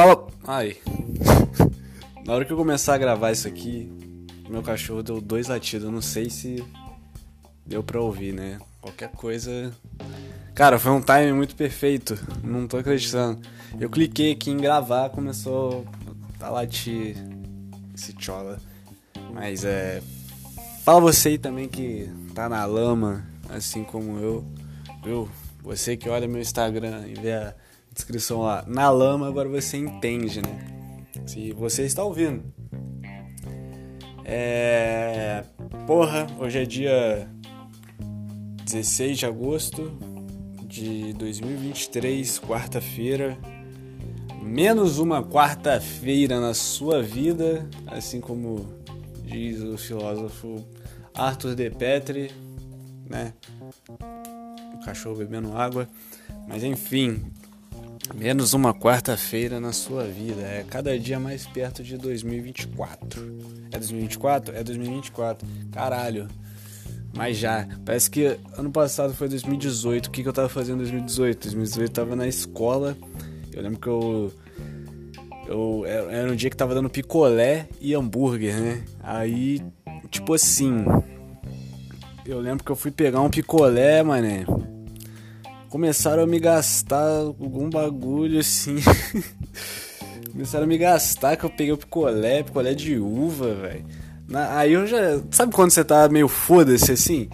Fala. Ai. Na hora que eu começar a gravar isso aqui, meu cachorro deu dois latidos. Eu não sei se deu pra ouvir, né? Qualquer coisa. Cara, foi um timing muito perfeito. Não tô acreditando. Eu cliquei aqui em gravar, começou a latir esse chola. Mas é. Fala você aí também que tá na lama, assim como eu. Viu? Você que olha meu Instagram e vê a descrição lá, na lama, agora você entende, né? Se você está ouvindo. É. Porra, hoje é dia 16 de agosto de 2023, quarta-feira. Menos uma quarta-feira na sua vida, assim como diz o filósofo Arthur de Petri, né? O cachorro bebendo água. Mas enfim, menos uma quarta-feira na sua vida. É cada dia mais perto de 2024. É 2024? É 2024. Caralho. Mas já, parece que ano passado foi 2018. O que, que eu tava fazendo em 2018? 2018 eu tava na escola. Eu lembro que eu. Eu, era um dia que tava dando picolé e hambúrguer, né? Aí, tipo assim. Eu lembro que eu fui pegar um picolé, mané. Começaram a me gastar algum bagulho assim. Começaram a me gastar que eu peguei o picolé, picolé de uva, velho. Aí eu já. Sabe quando você tá meio foda-se assim?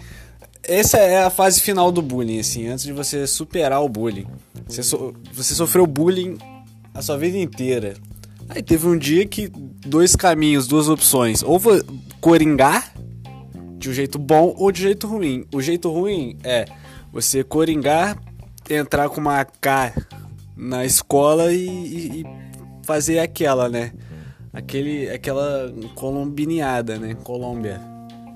Essa é a fase final do bullying, assim, antes de você superar o bullying. Você, so... você sofreu bullying a sua vida inteira. Aí teve um dia que dois caminhos, duas opções. Ou coringar de um jeito bom ou de um jeito ruim. O jeito ruim é você coringar, entrar com uma AK na escola e, e, e fazer aquela, né? Aquele, aquela colombineada, né? Colômbia.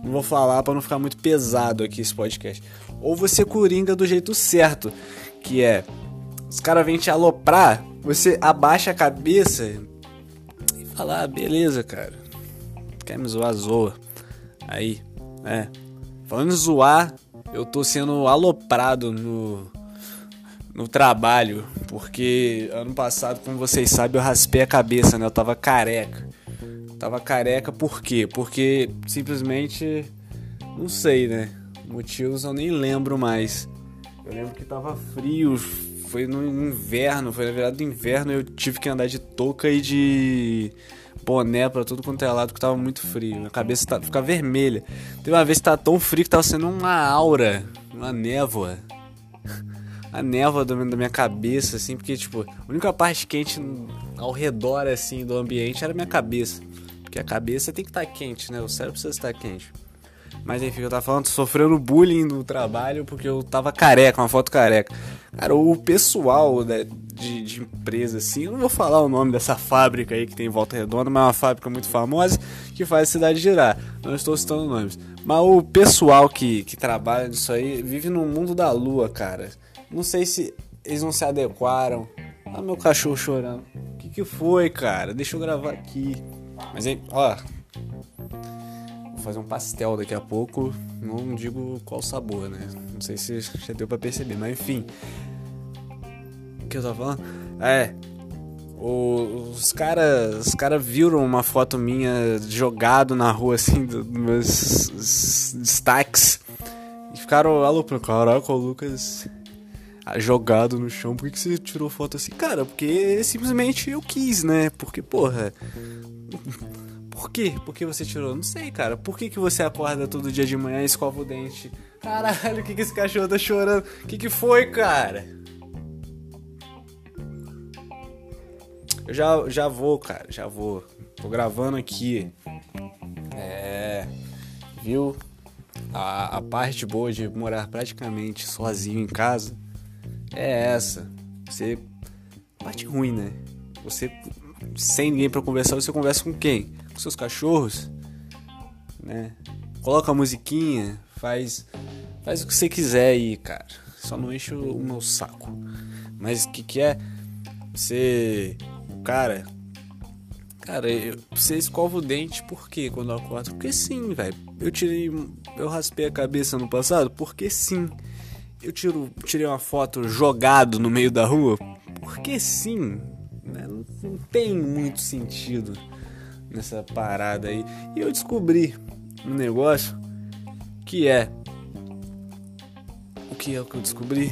Não vou falar para não ficar muito pesado aqui esse podcast. Ou você coringa do jeito certo, que é os caras vêm te aloprar, você abaixa a cabeça e fala, ah, beleza, cara. Quer me zoar, zoa. Aí, é. Falando em zoar, eu tô sendo aloprado no, no trabalho, porque ano passado, como vocês sabem, eu raspei a cabeça, né? Eu tava careca. Tava careca por quê? Porque simplesmente não sei, né? Motivos eu nem lembro mais. Eu lembro que tava frio, foi no inverno, foi na verdade do inverno, eu tive que andar de touca e de boné pra tudo quanto é lado, que tava muito frio. Minha cabeça tá, fica vermelha. Teve uma vez que tava tão frio que tava sendo uma aura, uma névoa. A névoa da minha cabeça, assim, porque, tipo, a única parte quente ao redor, assim, do ambiente era a minha cabeça. Porque a cabeça tem que estar tá quente, né? O cérebro precisa estar quente. Mas enfim, eu tava falando, sofrendo bullying no trabalho porque eu tava careca, uma foto careca. Cara, o pessoal né, de, de empresa, assim, eu não vou falar o nome dessa fábrica aí que tem em Volta Redonda, mas é uma fábrica muito famosa que faz a cidade girar. Não estou citando nomes. Mas o pessoal que, que trabalha nisso aí vive no mundo da lua, cara. Não sei se eles não se adequaram. Ah, meu cachorro chorando. O que, que foi, cara? Deixa eu gravar aqui. Mas aí, ó, fazer um pastel daqui a pouco. Não digo qual sabor, né? Não sei se já deu pra perceber, mas enfim. O que eu tava falando? É. Os caras os cara viram uma foto minha jogado na rua, assim, dos meus destaques. E ficaram aloprando. Caraca, o Lucas jogado no chão. Por que, que você tirou foto assim? Cara, porque simplesmente eu quis, né? Porque, porra. Por quê? Por que você tirou? Não sei, cara. Por que, que você acorda todo dia de manhã e escova o dente? Caralho, o que, que esse cachorro tá chorando? O que, que foi, cara? Eu já, já vou, cara, já vou. Tô gravando aqui. É. Viu? A, a parte boa de morar praticamente sozinho em casa é essa. Você. Parte ruim, né? Você. Sem ninguém para conversar, você conversa com quem? com seus cachorros, né? Coloca a musiquinha, faz faz o que você quiser aí, cara. Só não enche o meu saco. Mas o que que é? Você, cara, cara, eu, você escova o dente por quê quando eu acordo? Porque sim, velho. Eu tirei, eu raspei a cabeça no passado porque sim. Eu tiro, tirei uma foto jogado no meio da rua porque sim, Né? Não, não tem muito sentido nessa parada aí. E eu descobri um negócio que é. O que é o que eu descobri?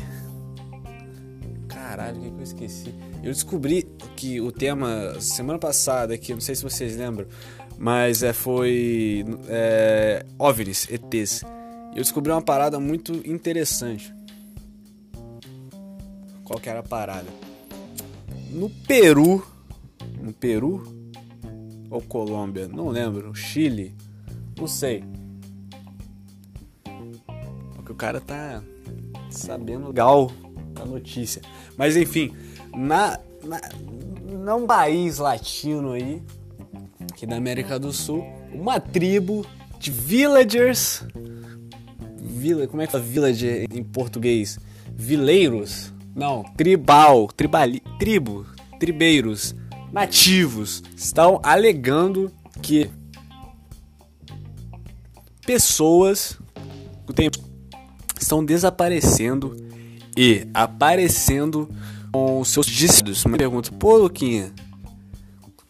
Caralho, o que, é que eu esqueci? Eu descobri que o tema semana passada aqui, não sei se vocês lembram, mas é, foi é, OVNIs, ETs. Eu descobri uma parada muito interessante. Qual que era a parada? No Peru, no Peru ou Colômbia, não lembro, Chile, não sei. Porque o cara tá sabendo legal a notícia. Mas enfim, na, na num país latino aí, aqui da América do Sul, uma tribo de villagers. Vila, como é que fala village em português? Vileiros? Não, tribal, tribali, tribo, tribeiros, nativos estão alegando que pessoas estão desaparecendo e aparecendo com seus discípulos. Uma pergunta, pô, Luquinha,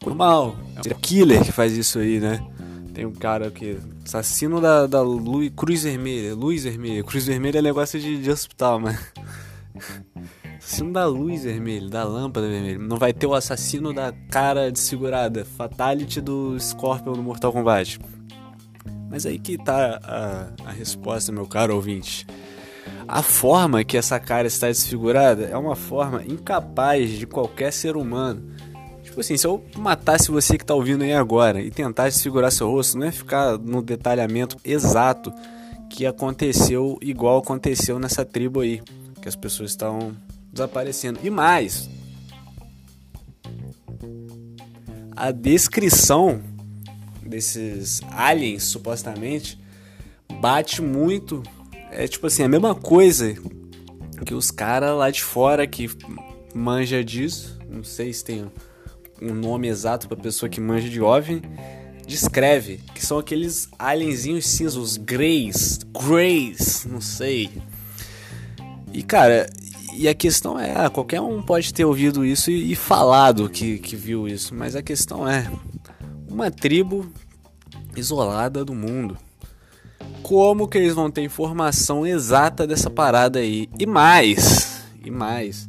normal, é um killer que faz isso aí, né? Tem um cara que. Assassino da, da luz, Cruz Vermelha. Luz Vermelha. Cruz Vermelha é negócio de, de hospital, mas. Assassino da luz vermelha, da lâmpada vermelha. Não vai ter o assassino da cara desfigurada. Fatality do Scorpion no Mortal Kombat. Mas aí que tá a, a resposta, meu caro ouvinte. A forma que essa cara está desfigurada é uma forma incapaz de qualquer ser humano. Tipo assim, se eu matasse você que está ouvindo aí agora e tentasse desfigurar seu rosto, não é ficar no detalhamento exato que aconteceu igual aconteceu nessa tribo aí, que as pessoas estão desaparecendo. E mais, a descrição desses aliens, supostamente, bate muito. É tipo assim, a mesma coisa que os caras lá de fora que manja disso, não sei se tem um nome exato para pessoa que manja de OVNI, descreve, que são aqueles alienzinhos cinzas, os greys, greys, não sei. E cara, e a questão é, ah, qualquer um pode ter ouvido isso e, e falado que, que viu isso, mas a questão é, uma tribo isolada do mundo. Como que eles vão ter informação exata dessa parada aí? E mais, e mais,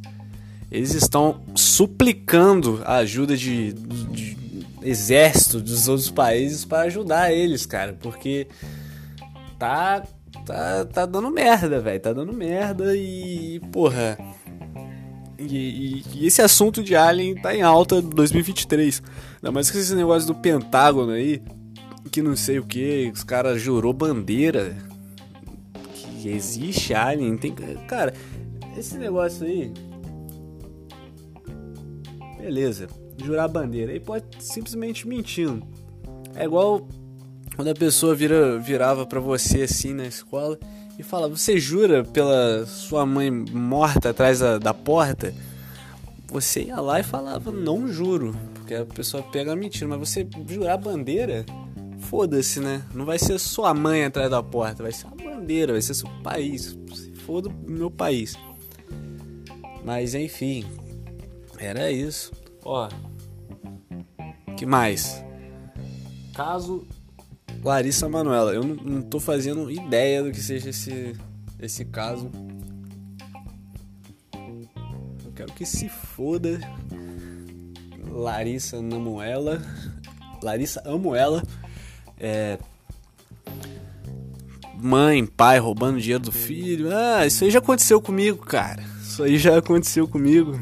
eles estão suplicando a ajuda de, de, de exército dos outros países para ajudar eles, cara, porque tá tá, tá dando merda, velho. Tá dando merda e, porra. E, e, e, esse assunto de Alien tá em alta em 2023. Ainda mais que esse negócio do Pentágono aí, que não sei o que, os caras jurou bandeira. Que existe Alien. Tem, cara, esse negócio aí. Beleza, jurar bandeira. Aí pode simplesmente mentindo. É igual quando a pessoa vira, virava para você assim na escola e fala: Você jura pela sua mãe morta atrás da, da porta? Você ia lá e falava: Não juro, porque a pessoa pega a mentira, mas você jurar bandeira, foda-se, né? Não vai ser sua mãe atrás da porta, vai ser a bandeira, vai ser seu país. Se foda o meu país. Mas enfim, era isso. Ó, que mais? Caso Larissa Manuela. Eu não, tô fazendo ideia do que seja esse, esse caso. Eu quero que se foda. Larissa Namuela. Larissa amo ela. É, mãe, pai roubando dinheiro do filho. Ah, isso aí já aconteceu comigo, cara. Isso aí já aconteceu comigo.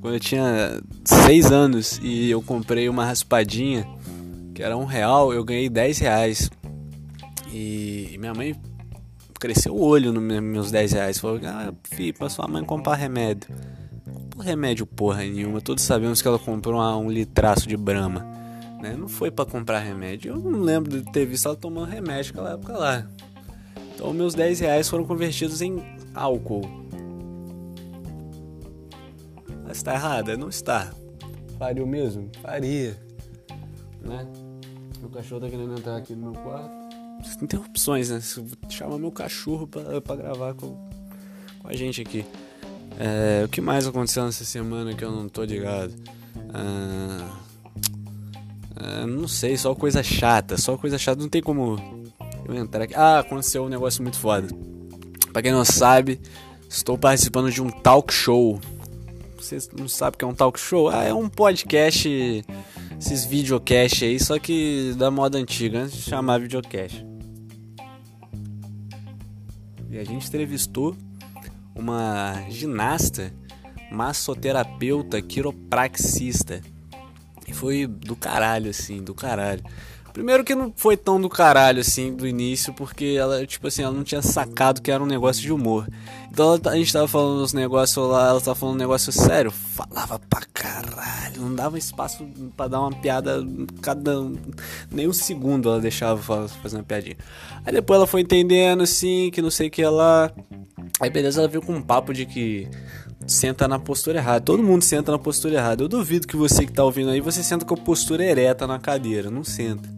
Quando eu tinha seis anos e eu comprei uma raspadinha que era um real, eu ganhei 10 reais. E minha mãe cresceu o olho nos meus 10 reais. Falou, ah, filho, pra sua mãe comprar remédio. Por remédio porra nenhuma. Todos sabemos que ela comprou um litraço de brama. Né? Não foi para comprar remédio. Eu não lembro de ter visto ela tomando remédio naquela época lá. Então meus 10 reais foram convertidos em álcool. Mas está errada? Não está. Faria o mesmo? Faria. Né? Meu cachorro tá querendo entrar aqui no meu quarto. Não tem opções, né? Chama meu cachorro pra, pra gravar com, com a gente aqui. É, o que mais aconteceu nessa semana que eu não tô ligado? Ah, ah, não sei, só coisa chata, só coisa chata. Não tem como eu entrar aqui. Ah, aconteceu um negócio muito foda. Pra quem não sabe, estou participando de um talk show. Vocês não sabem o que é um talk show? Ah, é um podcast, esses videocast aí, só que da moda antiga, antes de chamar videocast. E a gente entrevistou uma ginasta, massoterapeuta, quiropraxista. E foi do caralho, assim, do caralho. Primeiro que não foi tão do caralho, assim, do início, porque ela, tipo assim, ela não tinha sacado que era um negócio de humor. Então ela, a gente tava falando uns negócios lá, ela tava falando um negócio sério, falava pra caralho, não dava espaço para dar uma piada cada. nem um segundo ela deixava fazer uma piadinha. Aí depois ela foi entendendo, assim, que não sei o que ela. Aí beleza, ela veio com um papo de que senta na postura errada. Todo mundo senta na postura errada. Eu duvido que você que tá ouvindo aí, você senta com a postura ereta na cadeira. Não senta.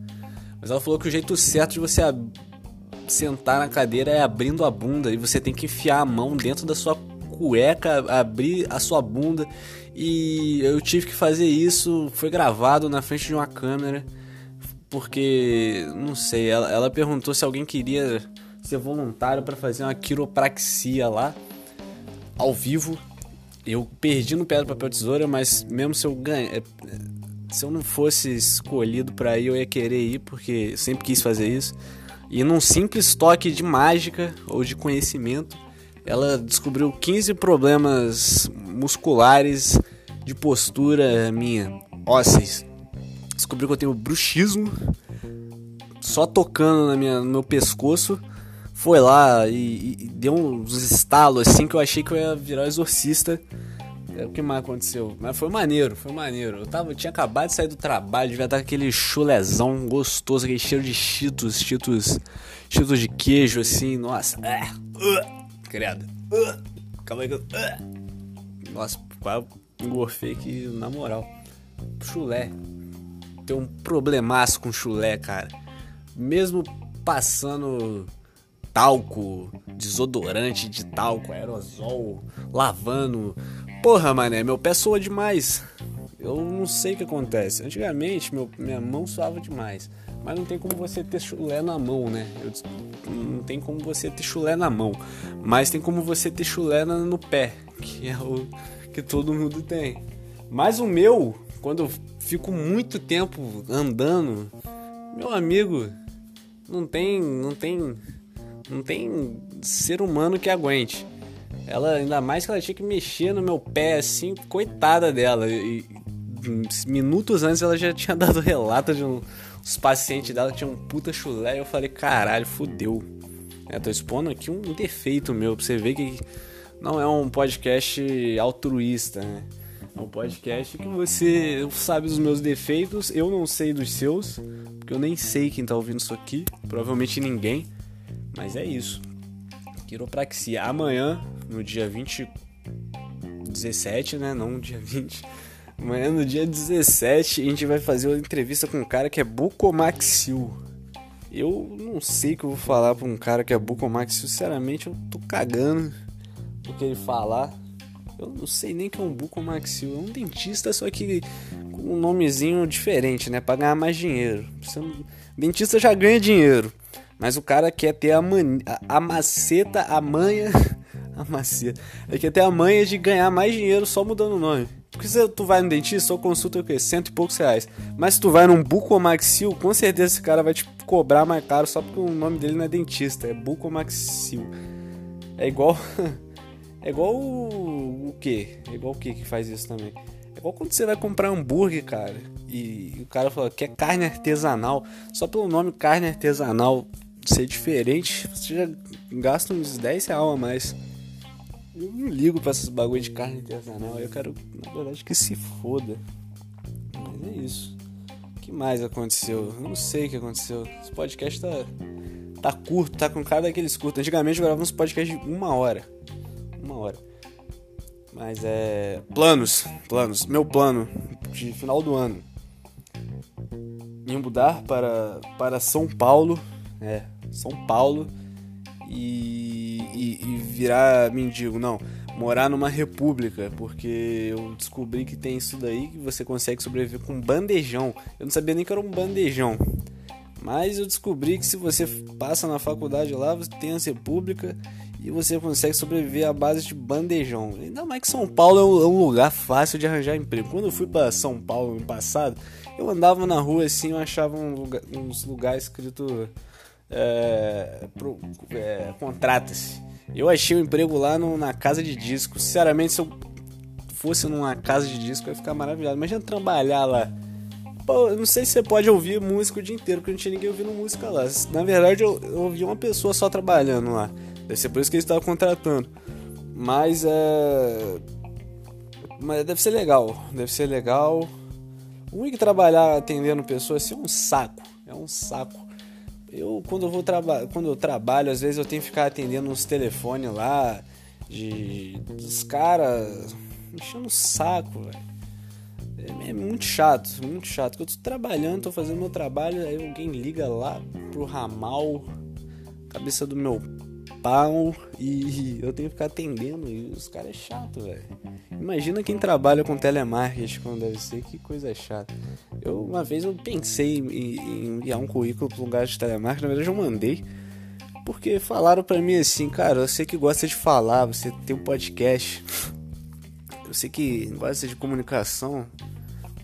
Mas ela falou que o jeito certo de você sentar na cadeira é abrindo a bunda. E você tem que enfiar a mão dentro da sua cueca, abrir a sua bunda. E eu tive que fazer isso. Foi gravado na frente de uma câmera. Porque, não sei, ela, ela perguntou se alguém queria ser voluntário para fazer uma quiropraxia lá, ao vivo. Eu perdi no pedra, papel, tesoura, mas mesmo se eu ganhar. Se eu não fosse escolhido para ir, eu ia querer ir, porque sempre quis fazer isso. E num simples toque de mágica ou de conhecimento, ela descobriu 15 problemas musculares de postura minha, ósseis. Descobriu que eu tenho bruxismo, só tocando na minha, no meu pescoço. Foi lá e, e deu uns estalos assim que eu achei que eu ia virar exorcista é, o que mais aconteceu? Mas foi maneiro, foi maneiro. Eu tava, tinha acabado de sair do trabalho, devia estar com aquele chulezão gostoso, aquele cheiro de cheetos, cheetos, cheetos de queijo, assim, nossa. É, uh, credo. Uh, calma aí que eu... Uh. Nossa, quase engorfei aqui, na moral. Chulé. Tem um problemaço com chulé, cara. Mesmo passando talco, desodorante de talco, aerosol, lavando, Porra, mané, meu pé soa demais. Eu não sei o que acontece. Antigamente, meu, minha mão suava demais. Mas não tem como você ter chulé na mão, né? Eu, não tem como você ter chulé na mão. Mas tem como você ter chulé no pé, que é o que todo mundo tem. Mas o meu, quando eu fico muito tempo andando, meu amigo, não tem, não tem, não tem ser humano que aguente. Ela, ainda mais que ela tinha que mexer no meu pé, assim, coitada dela. E, minutos antes ela já tinha dado relato de um, os pacientes dela tinham um puta chulé. E eu falei, caralho, fudeu. É, tô expondo aqui um defeito meu, pra você ver que não é um podcast altruísta, né? É um podcast que você sabe dos meus defeitos, eu não sei dos seus, porque eu nem sei quem tá ouvindo isso aqui, provavelmente ninguém, mas é isso. Quiropraxia. Amanhã no dia 20. 17, né? Não dia 20. Amanhã, no dia 17, a gente vai fazer uma entrevista com um cara que é bucomaxil. Eu não sei o que eu vou falar pra um cara que é bucomaxil. Sinceramente, eu tô cagando o que ele falar. Eu não sei nem que é um bucomaxil. É um dentista, só que com um nomezinho diferente, né? Pra ganhar mais dinheiro. Dentista já ganha dinheiro. Mas o cara quer ter a, man... a maceta, a manha a maceta. É que até a manha de ganhar mais dinheiro só mudando o nome. Porque se tu vai no dentista, só consulta o quê? Cento e poucos reais. Mas se tu vai num bucomaxil, com certeza esse cara vai te cobrar mais caro só porque o nome dele não é dentista, é bucomaxil. É igual. É igual o, o quê? É igual o que que faz isso também? É igual quando você vai comprar hambúrguer, cara, e o cara fala que é carne artesanal. Só pelo nome carne artesanal ser diferente, você já gasta uns 10 reais a mais. Eu não ligo pra esses bagulho de carne artesanal. Eu quero, na verdade, que se foda. Mas é isso. O que mais aconteceu? Eu não sei o que aconteceu. Esse podcast tá, tá curto, tá com cara daqueles curtos. Antigamente eu gravava uns podcasts de uma hora. Uma hora. Mas é. Planos. Planos. Meu plano de final do ano. Me mudar para, para São Paulo. É, São Paulo e, e, e virar mendigo. Não, morar numa república, porque eu descobri que tem isso daí que você consegue sobreviver com bandejão. Eu não sabia nem que era um bandejão. Mas eu descobri que se você passa na faculdade lá, você tem a república e você consegue sobreviver à base de bandejão. Ainda mais que São Paulo é um, é lugar fácil de arranjar emprego. Quando eu fui para São Paulo no passado, eu andava na rua assim, eu achava um lugar, uns lugares escrito é, é, contrata-se. Eu achei um emprego lá no, na casa de disco. Sinceramente, se eu fosse numa casa de disco, eu ia ficar maravilhado. Imagina trabalhar lá. Pô, eu não sei se você pode ouvir música o dia inteiro, porque não tinha ninguém ouvindo música lá. Na verdade, eu, eu ouvi uma pessoa só trabalhando lá. Deve ser por isso que eles estavam contratando. Mas é. Mas deve ser legal. Deve ser legal. O único trabalhar atendendo pessoas assim é um saco. É um saco. Eu quando eu vou trabalhar, quando eu trabalho, às vezes eu tenho que ficar atendendo uns telefones lá de dos caras enchendo o saco, velho. É, é, muito chato, muito chato. Eu tô trabalhando, tô fazendo meu trabalho, aí alguém liga lá pro ramal, cabeça do meu pau e eu tenho que ficar atendendo e os caras é chato, velho. Imagina quem trabalha com telemarketing como deve ser, que coisa chata. Eu uma vez eu pensei em, em enviar um currículo para um lugar de telemarketing, na verdade eu mandei. Porque falaram para mim assim, cara, eu sei que gosta de falar, você tem um podcast. Eu sei que gosta de comunicação.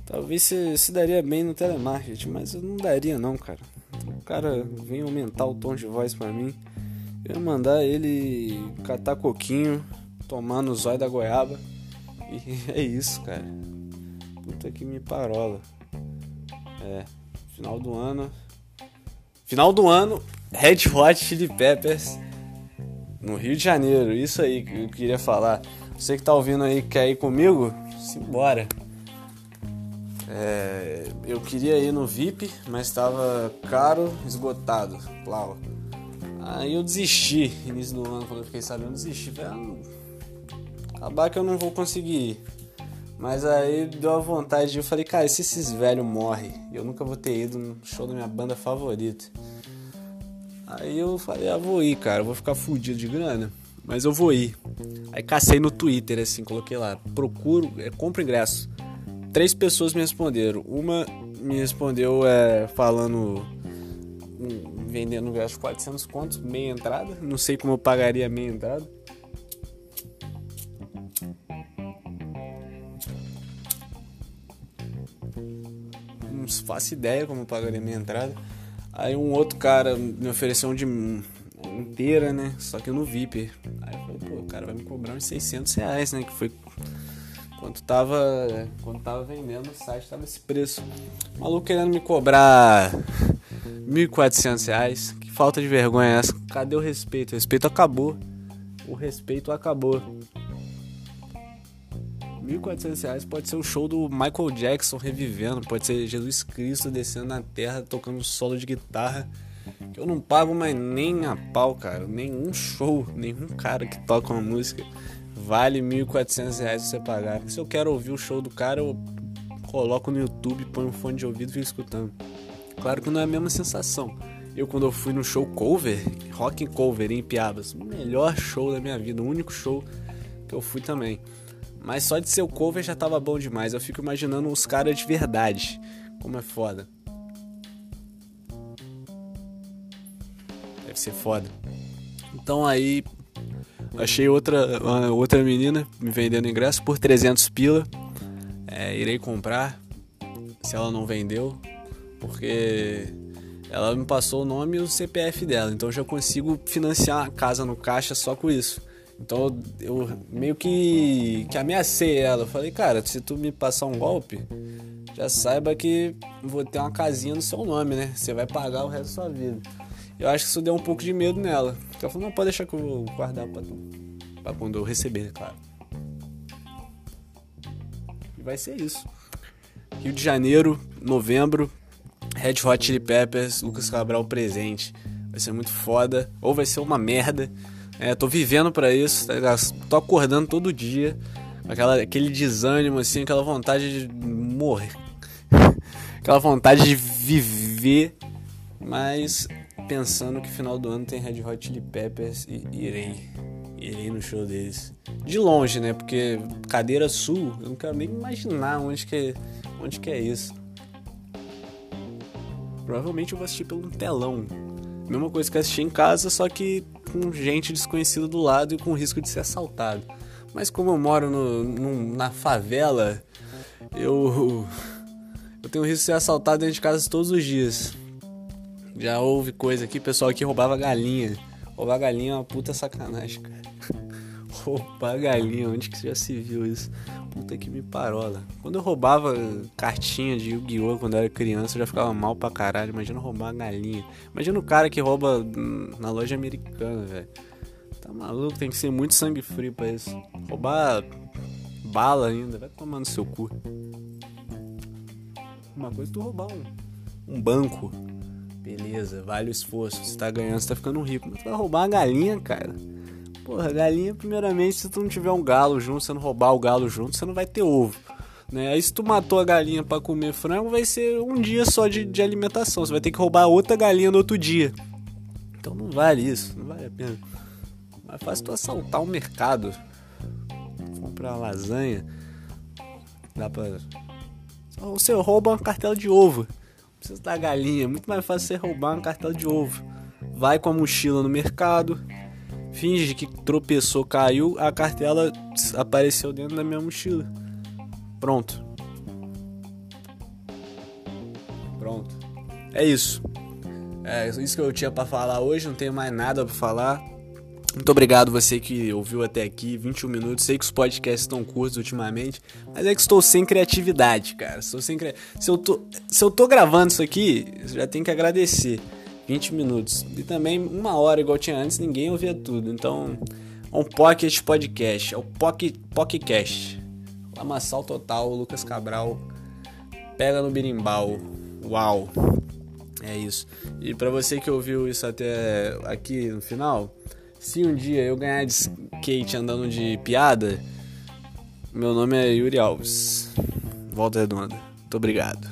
Talvez você se daria bem no telemarketing, mas eu não daria não, cara. O cara vem aumentar o tom de voz para mim. Eu ia mandar ele catar coquinho, tomar no zóio da goiaba. E é isso, cara. Puta que me parola. É, final do ano. Final do ano, Red Hot Chili Peppers no Rio de Janeiro. Isso aí que eu queria falar. Você que tá ouvindo aí quer ir comigo? Simbora. É, eu queria ir no VIP, mas estava caro, esgotado. Plau. Aí eu desisti, início do ano, quando eu fiquei sabendo, eu desisti. Falei, ah, acabar que eu não vou conseguir ir. Mas aí deu a vontade de eu falei, cara, se esses velhos morrem, eu nunca vou ter ido no show da minha banda favorita. Aí eu falei, ah, vou ir, cara, vou ficar fudido de grana, mas eu vou ir. Aí cacei no Twitter, assim, coloquei lá, procuro, é, compro ingresso. Três pessoas me responderam. Uma me respondeu é, falando vendendo ingresso 400 contos, meia entrada. Não sei como eu pagaria meia entrada. Faço ideia como eu pagaria meia entrada. Aí um outro cara me ofereceu um de inteira, né? Só que no VIP. Aí eu falei, pô, o cara vai me cobrar uns 600 reais, né? Que foi quando tava, quando tava vendendo o site, tava esse preço. O maluco querendo me cobrar 1.400 reais. Que falta de vergonha é essa? Cadê o respeito? O respeito acabou. O respeito acabou. 1.400 reais pode ser o show do Michael Jackson revivendo, pode ser Jesus Cristo descendo na terra tocando solo de guitarra. Que eu não pago mais nem a pau, cara. Nenhum show, nenhum cara que toca uma música vale 1.400 reais você pagar. Se eu quero ouvir o show do cara, eu coloco no YouTube, ponho um fone de ouvido e fico escutando. Claro que não é a mesma sensação. Eu, quando eu fui no show cover, rock cover em Piabas, o melhor show da minha vida, o único show que eu fui também. Mas só de ser o cover já tava bom demais. Eu fico imaginando os caras de verdade. Como é foda. Deve ser foda. Então aí achei outra outra menina me vendendo ingresso por 300 pila. É, irei comprar. Se ela não vendeu, porque ela me passou o nome e o CPF dela, então já consigo financiar a casa no caixa só com isso. Então eu meio que, que ameacei ela. Eu falei, cara, se tu me passar um golpe, já saiba que vou ter uma casinha no seu nome, né? Você vai pagar o resto da sua vida. Eu acho que isso deu um pouco de medo nela. Ela falou, não, pode deixar que eu vou guardar pra, pra quando eu receber, claro. E vai ser isso. Rio de Janeiro, novembro, Red Hot Chili Peppers, Lucas Cabral presente. Vai ser muito foda, ou vai ser uma merda. É, tô vivendo para isso, tá Tô acordando todo dia, aquela, aquele desânimo, assim, aquela vontade de morrer. aquela vontade de viver, mas pensando que final do ano tem Red Hot Chili Peppers e irei. Irei no show deles. De longe, né? Porque cadeira sul, eu não quero nem imaginar onde que, onde que é isso. Provavelmente eu vou assistir pelo telão. Mesma coisa que assistir em casa, só que com gente desconhecida do lado e com risco de ser assaltado. Mas como eu moro no, na favela, eu, eu tenho risco de ser assaltado dentro de casa todos os dias. Já houve coisa aqui, pessoal que roubava galinha. Roubar galinha é uma puta sacanagem, cara. Roubar galinha, onde que já se viu isso? Puta que me parola. Quando eu roubava cartinha de Yu-Gi-Oh! quando eu era criança, eu já ficava mal pra caralho. Imagina roubar galinha. Imagina o cara que rouba na loja americana, velho. Tá maluco, tem que ser muito sangue frio pra isso. Roubar bala ainda, vai tomar no seu cu. Uma coisa é tu roubar um, um banco. Beleza, vale o esforço. Você tá ganhando, você tá ficando rico. Mas tu vai roubar uma galinha, cara. Porra, galinha, primeiramente, se tu não tiver um galo junto, você não roubar o galo junto, você não vai ter ovo. Né? Aí se tu matou a galinha para comer frango, vai ser um dia só de, de alimentação. Você vai ter que roubar outra galinha no outro dia. Então não vale isso, não vale a pena. Mais fácil tu assaltar um mercado. Comprar lasanha. Dá pra. Você rouba uma cartela de ovo precisa da galinha. É muito mais fácil você roubar uma cartela de ovo. Vai com a mochila no mercado, finge que tropeçou, caiu, a cartela apareceu dentro da minha mochila. Pronto. Pronto. É isso. É isso que eu tinha para falar hoje, não tenho mais nada para falar. Muito obrigado você que ouviu até aqui, 21 minutos. Sei que os podcasts estão curtos ultimamente, mas é que estou sem criatividade, cara. Estou sem cri... se, eu tô... se eu tô gravando isso aqui, já tenho que agradecer. 20 minutos. E também uma hora, igual tinha antes, ninguém ouvia tudo. Então, é um pocket podcast. É o pocket, podcast. Lamaçal total, Lucas Cabral. Pega no birimbau. Uau. É isso. E para você que ouviu isso até aqui no final, se um dia eu ganhar de skate andando de piada, meu nome é Yuri Alves. Volta redonda. Muito obrigado.